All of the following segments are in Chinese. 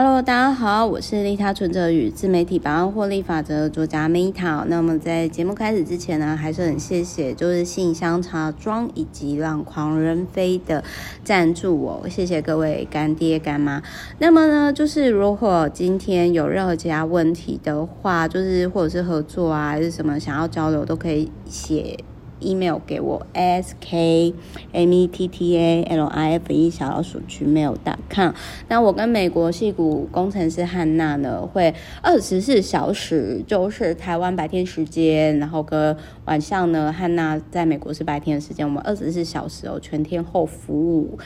Hello，大家好，我是利他存折与自媒体百万获利法则的作家 Meta。那么在节目开始之前呢，还是很谢谢就是信箱茶庄以及让狂人飞的赞助我，谢谢各位干爹干妈。那么呢，就是如果今天有任何其他问题的话，就是或者是合作啊，还是什么想要交流，都可以写。Email 给我 s k m e t t a l i f e 小老鼠 gmail.com。那我跟美国戏骨工程师汉娜呢，会二十四小时，就是台湾白天时间，然后跟晚上呢，汉娜在美国是白天的时间，我们二十四小时哦，全天候服务，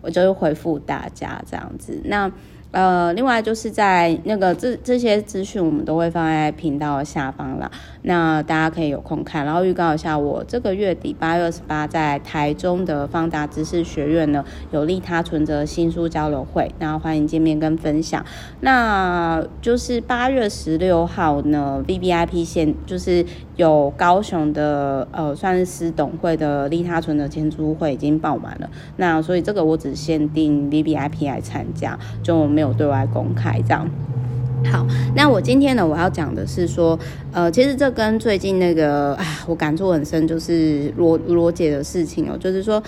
我就会回复大家这样子。那。呃，另外就是在那个这这些资讯，我们都会放在频道下方啦。那大家可以有空看，然后预告一下，我这个月底八月二十八在台中的方达知识学院呢，有利他存折新书交流会，那欢迎见面跟分享。那就是八月十六号呢，VVIP 线就是有高雄的呃，算是私董会的利他存折签书会已经爆满了。那所以这个我只限定 VVIP 来参加，就没有。对外公开这样。好，那我今天呢，我要讲的是说，呃，其实这跟最近那个，啊，我感触很深，就是罗罗姐的事情哦，就是说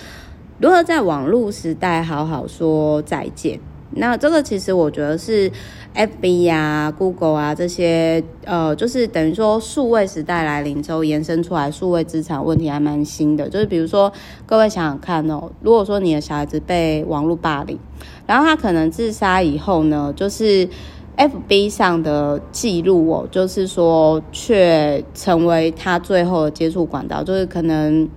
如何在网络时代好好说再见。那这个其实我觉得是 FB 啊、Google 啊这些，呃，就是等于说数位时代来临之后延伸出来数位资产问题还蛮新的。就是比如说，各位想想看哦，如果说你的小孩子被网络霸凌，然后他可能自杀以后呢，就是 FB 上的记录哦，就是说却成为他最后的接触管道，就是可能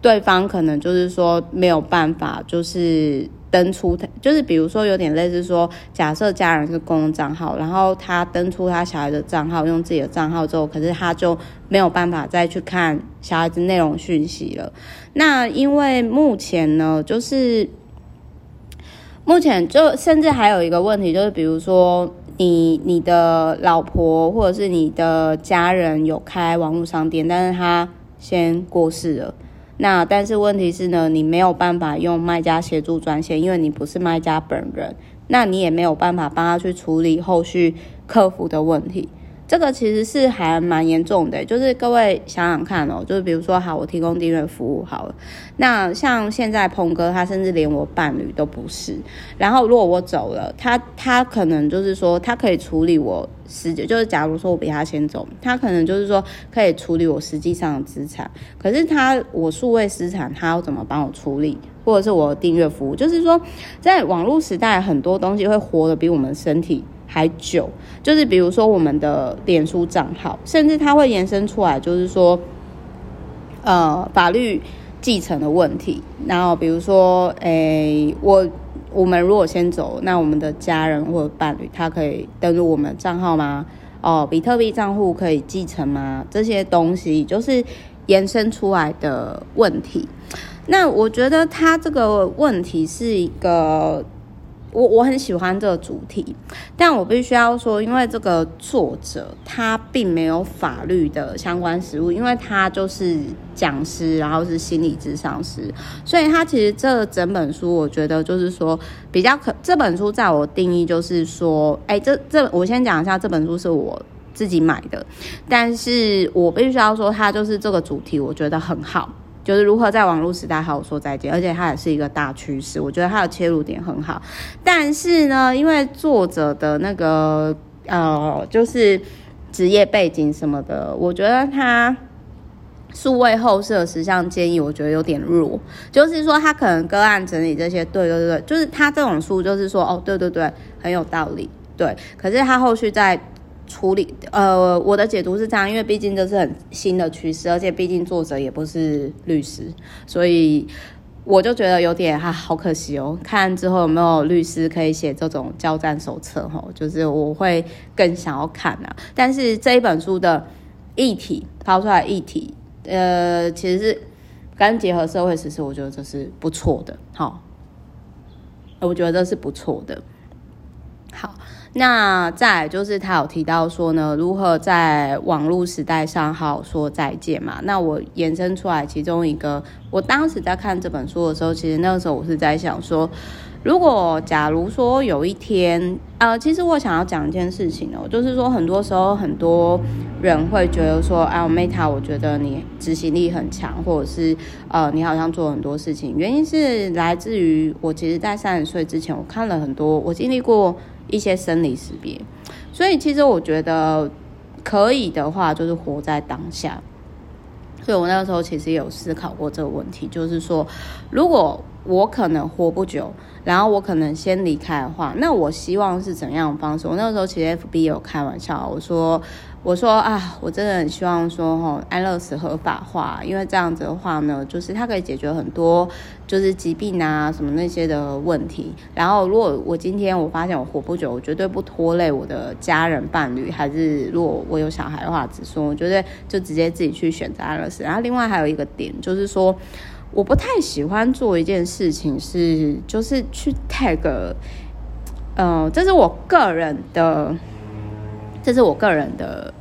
对方可能就是说没有办法，就是。登出他就是比如说有点类似说，假设家人是公共账号，然后他登出他小孩的账号，用自己的账号之后，可是他就没有办法再去看小孩子内容讯息了。那因为目前呢，就是目前就甚至还有一个问题，就是比如说你你的老婆或者是你的家人有开网络商店，但是他先过世了。那但是问题是呢，你没有办法用卖家协助专线，因为你不是卖家本人，那你也没有办法帮他去处理后续客服的问题。这个其实是还蛮严重的，就是各位想想看哦，就是比如说好，我提供订阅服务好了，那像现在鹏哥他甚至连我伴侣都不是，然后如果我走了，他他可能就是说他可以处理我实际，就是假如说我比他先走，他可能就是说可以处理我实际上的资产，可是他我数位资产他要怎么帮我处理，或者是我订阅服务，就是说在网络时代很多东西会活得比我们身体还久，就是比如说我们的脸书账号，甚至它会延伸出来，就是说，呃，法律继承的问题。然后比如说，诶、我我们如果先走，那我们的家人或者伴侣，他可以登录我们的账号吗？哦，比特币账户可以继承吗？这些东西就是延伸出来的问题。那我觉得他这个问题是一个。我我很喜欢这个主题，但我必须要说，因为这个作者他并没有法律的相关实务，因为他就是讲师，然后是心理咨商师，所以他其实这整本书，我觉得就是说比较可。这本书在我定义就是说，哎，这这我先讲一下，这本书是我自己买的，但是我必须要说，他就是这个主题，我觉得很好。就是如何在网络时代好好说再见，而且它也是一个大趋势。我觉得它的切入点很好，但是呢，因为作者的那个呃，就是职业背景什么的，我觉得他数位后事的十项建议，我觉得有点弱。就是说，他可能个案整理这些，对对对，就是他这种书，就是说，哦，对对对，很有道理，对。可是他后续在。处理呃，我的解读是这样，因为毕竟这是很新的趋势，而且毕竟作者也不是律师，所以我就觉得有点、啊，好可惜哦。看之后有没有律师可以写这种交战手册哈，就是我会更想要看啊。但是这一本书的议题抛出来议题，呃，其实是跟结合社会时事，我觉得这是不错的。好，我觉得这是不错的。好。那再就是他有提到说呢，如何在网络时代上好说再见嘛？那我延伸出来其中一个，我当时在看这本书的时候，其实那个时候我是在想说，如果假如说有一天，呃，其实我想要讲一件事情哦，就是说很多时候很多人会觉得说，哎，Meta，我觉得你执行力很强，或者是呃，你好像做很多事情，原因是来自于我其实，在三十岁之前，我看了很多，我经历过一些生理识别，所以其实我觉得可以的话，就是活在当下。所以我那个时候其实有思考过这个问题，就是说，如果我可能活不久，然后我可能先离开的话，那我希望是怎样的方式？我那个时候其实 FB 有开玩笑，我说。我说啊，我真的很希望说，齁，安乐死合法化，因为这样子的话呢，就是它可以解决很多就是疾病啊什么那些的问题。然后，如果我今天我发现我活不久，我绝对不拖累我的家人伴侣，还是如果我有小孩的话，子孙，我绝对就直接自己去选择安乐死。然后，另外还有一个点就是说，我不太喜欢做一件事情是，就是去 tag，呃，这是我个人的。这是我个人的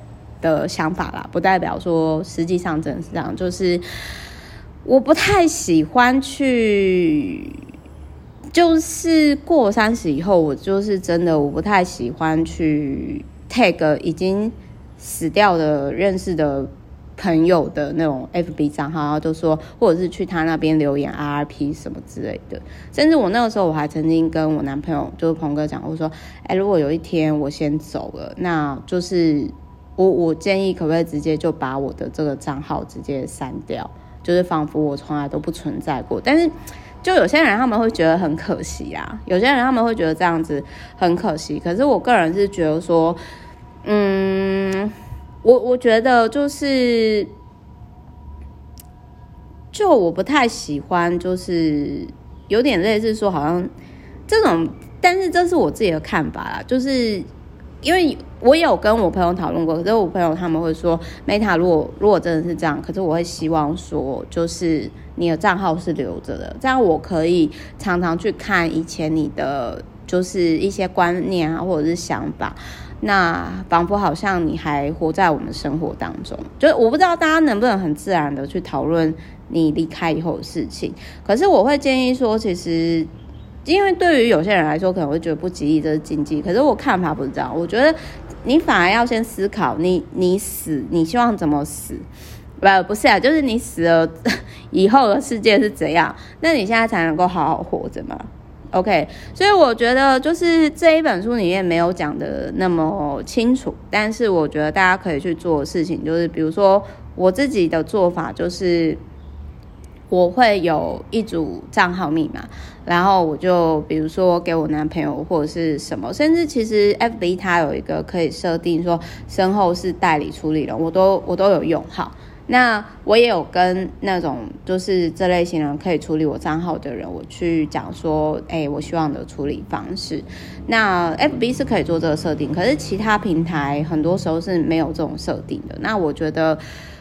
的想法啦，不代表说实际上真的是这样。就是我不太喜欢去，就是过三十以后，我就是真的我不太喜欢去 tag 已经死掉的认识的朋友的那种 FB 账号，然后都说，或者是去他那边留言 RP 什么之类的。甚至我那个时候，我还曾经跟我男朋友，就是鹏哥讲，我说，哎，如果有一天我先走了，那就是我我建议可不可以直接就把我的这个账号直接删掉，就是仿佛我从来都不存在过。但是就有些人他们会觉得很可惜啊，有些人他们会觉得这样子很可惜。可是我个人是觉得说，嗯。我我觉得就是，就我不太喜欢，就是有点类似说，好像这种，但是这是我自己的看法啦。就是因为我有跟我朋友讨论过，可是我朋友他们会说，Meta 如果如果真的是这样，可是我会希望说，就是你的账号是留着的，这样我可以常常去看以前你的就是一些观念啊，或者是想法。那仿佛好像你还活在我们生活当中，就是我不知道大家能不能很自然的去讨论你离开以后的事情。可是我会建议说，其实因为对于有些人来说可能会觉得不吉利，这是禁忌。可是我看法不是这样，我觉得你反而要先思考你，你你死，你希望怎么死？不不是啊，就是你死了 以后的世界是怎样？那你现在才能够好好活着嘛。OK，所以我觉得就是这一本书里面没有讲的那么清楚，但是我觉得大家可以去做的事情就是，比如说我自己的做法就是，我会有一组账号密码，然后我就比如说给我男朋友或者是什么，甚至其实 FB 它有一个可以设定说身后是代理处理人，我都我都有用好。那我也有跟那种就是这类型人可以处理我账号的人，我去讲说，哎、我希望的处理方式。那 FB 是可以做这个设定，可是其他平台很多时候是没有这种设定的。那我觉得，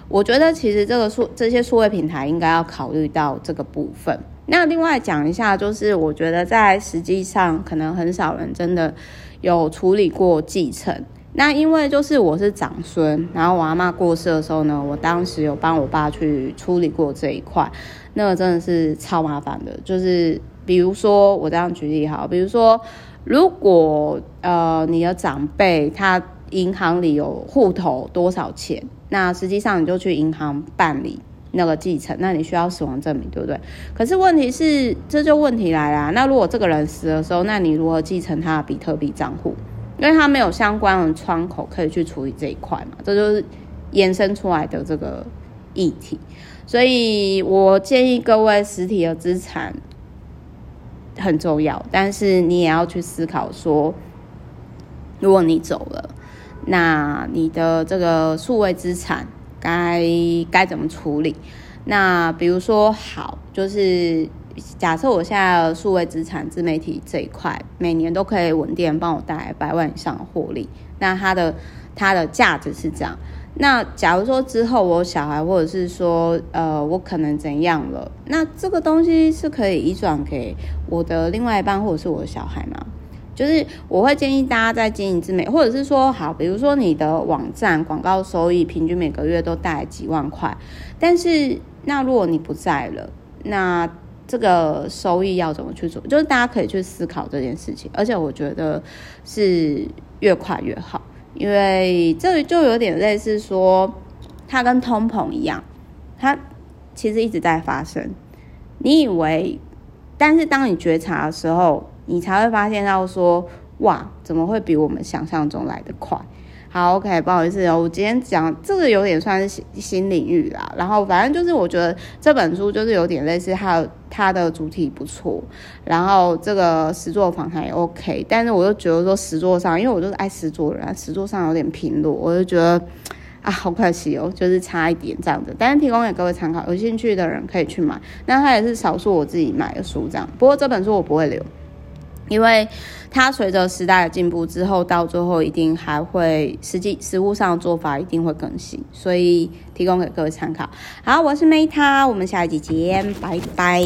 我觉得其实这个数这些数位平台应该要考虑到这个部分。那另外讲一下，就是我觉得在实际上可能很少人真的有处理过继承。那因为就是我是长孙，然后我阿妈过世的时候呢，我当时有帮我爸去处理过这一块，那个真的是超麻烦的。就是比如说我这样举例好，比如说如果呃你的长辈他银行里有户头多少钱，那实际上你就去银行办理那个继承，那你需要死亡证明，对不对？可是问题是这就问题来啦，那如果这个人死的时候，那你如何继承他的比特币账户？因为他没有相关的窗口可以去处理这一块嘛，这就是延伸出来的这个议题。所以我建议各位，实体的资产很重要，但是你也要去思考说，如果你走了，那你的这个数位资产该该怎么处理？那比如说，好，就是。假设我现在的数位资产自媒体这一块，每年都可以稳定帮我带来百万以上的获利，那它的它的价值是这样。那假如说之后我小孩，或者是说呃我可能怎样了，那这个东西是可以移转给我的另外一半，或者是我的小孩吗？就是我会建议大家在经营自媒，或者是说好，比如说你的网站广告收益平均每个月都带来几万块，但是那如果你不在了，那这个收益要怎么去做？就是大家可以去思考这件事情，而且我觉得是越快越好，因为这就有点类似说，它跟通膨一样，它其实一直在发生。你以为，但是当你觉察的时候，你才会发现到说，哇，怎么会比我们想象中来得快？好，OK，不好意思哦，我今天讲这个有点算是新新领域啦。然后反正就是我觉得这本书就是有点类似它，它的主题不错，然后这个实作访谈也 OK。但是我就觉得说实作上，因为我就是爱实作人，实作上有点贫弱，我就觉得啊，好可惜哦，就是差一点这样子。但是提供给各位参考，有兴趣的人可以去买。那它也是少数我自己买的书这样。不过这本书我不会留。因为它随着时代的进步之后，到最后一定还会实际实物上的做法一定会更新，所以提供给各位参考。好，我是 Meta，我们下一集见，拜拜。